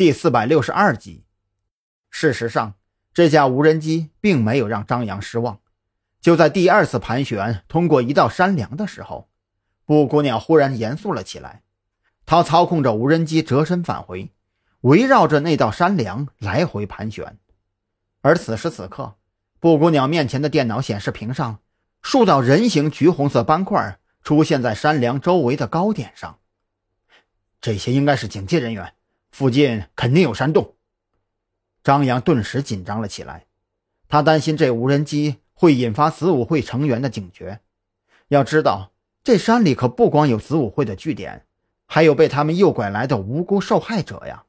第四百六十二集。事实上，这架无人机并没有让张扬失望。就在第二次盘旋通过一道山梁的时候，布谷鸟忽然严肃了起来。他操控着无人机折身返回，围绕着那道山梁来回盘旋。而此时此刻，布谷鸟面前的电脑显示屏上，数道人形橘红色斑块出现在山梁周围的高点上。这些应该是警戒人员，附近肯定有山洞。张扬顿时紧张了起来，他担心这无人机会引发子午会成员的警觉。要知道，这山里可不光有子午会的据点，还有被他们诱拐来的无辜受害者呀。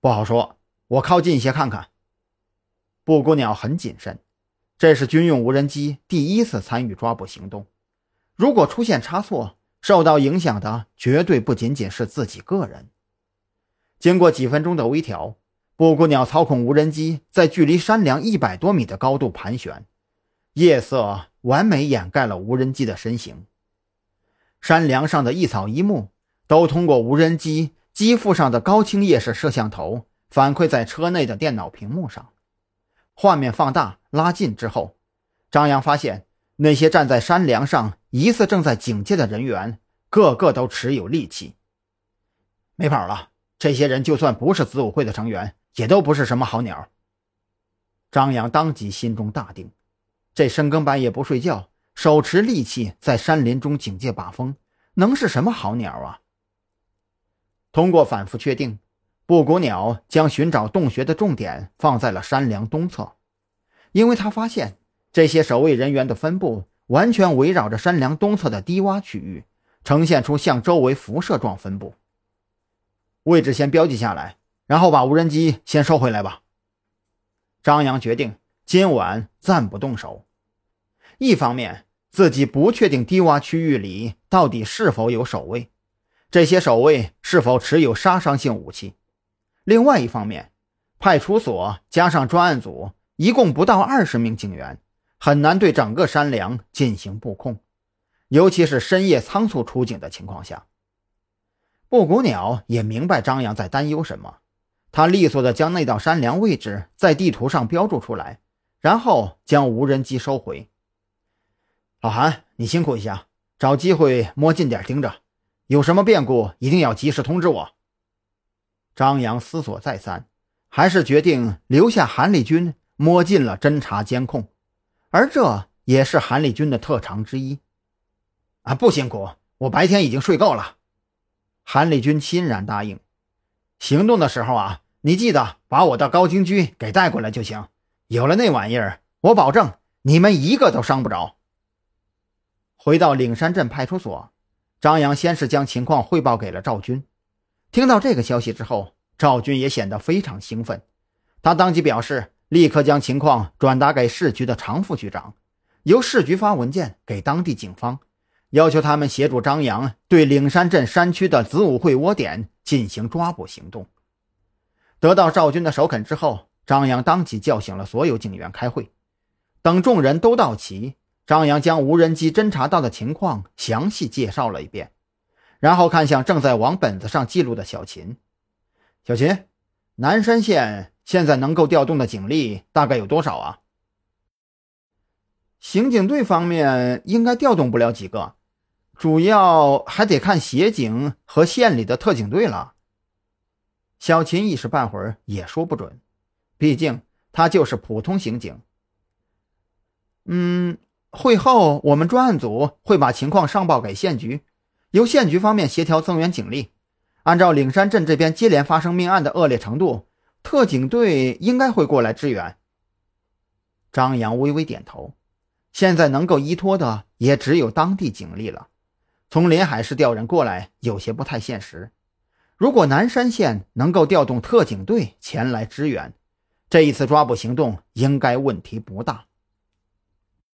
不好说，我靠近一些看看。布谷鸟很谨慎，这是军用无人机第一次参与抓捕行动，如果出现差错，受到影响的绝对不仅仅是自己个人。经过几分钟的微调，布谷鸟操控无人机在距离山梁一百多米的高度盘旋，夜色完美掩盖了无人机的身形。山梁上的一草一木都通过无人机机腹上的高清夜视摄像头反馈在车内的电脑屏幕上。画面放大、拉近之后，张扬发现那些站在山梁上、疑似正在警戒的人员，个个都持有利器。没跑了，这些人就算不是子午会的成员，也都不是什么好鸟。张扬当即心中大定，这深更半夜不睡觉，手持利器在山林中警戒把风，能是什么好鸟啊？通过反复确定。布谷鸟将寻找洞穴的重点放在了山梁东侧，因为他发现这些守卫人员的分布完全围绕着山梁东侧的低洼区域，呈现出向周围辐射状分布。位置先标记下来，然后把无人机先收回来吧。张扬决定今晚暂不动手。一方面，自己不确定低洼区域里到底是否有守卫，这些守卫是否持有杀伤性武器。另外一方面，派出所加上专案组一共不到二十名警员，很难对整个山梁进行布控，尤其是深夜仓促出警的情况下。布谷鸟也明白张扬在担忧什么，他利索地将那道山梁位置在地图上标注出来，然后将无人机收回。老韩，你辛苦一下，找机会摸近点盯着，有什么变故一定要及时通知我。张扬思索再三，还是决定留下韩立军摸进了侦查监控，而这也是韩立军的特长之一。啊，不辛苦，我白天已经睡够了。韩立军欣然答应。行动的时候啊，你记得把我的高精狙给带过来就行。有了那玩意儿，我保证你们一个都伤不着。回到岭山镇派出所，张扬先是将情况汇报给了赵军。听到这个消息之后，赵军也显得非常兴奋。他当即表示，立刻将情况转达给市局的常副局长，由市局发文件给当地警方，要求他们协助张扬对岭山镇山区的子午会窝点进行抓捕行动。得到赵军的首肯之后，张扬当即叫醒了所有警员开会。等众人都到齐，张扬将无人机侦察到的情况详细介绍了一遍。然后看向正在往本子上记录的小秦，小秦，南山县现在能够调动的警力大概有多少啊？刑警队方面应该调动不了几个，主要还得看协警和县里的特警队了。小秦一时半会儿也说不准，毕竟他就是普通刑警。嗯，会后我们专案组会把情况上报给县局。由县局方面协调增援警力，按照岭山镇这边接连发生命案的恶劣程度，特警队应该会过来支援。张扬微微点头，现在能够依托的也只有当地警力了，从临海市调人过来有些不太现实。如果南山县能够调动特警队前来支援，这一次抓捕行动应该问题不大。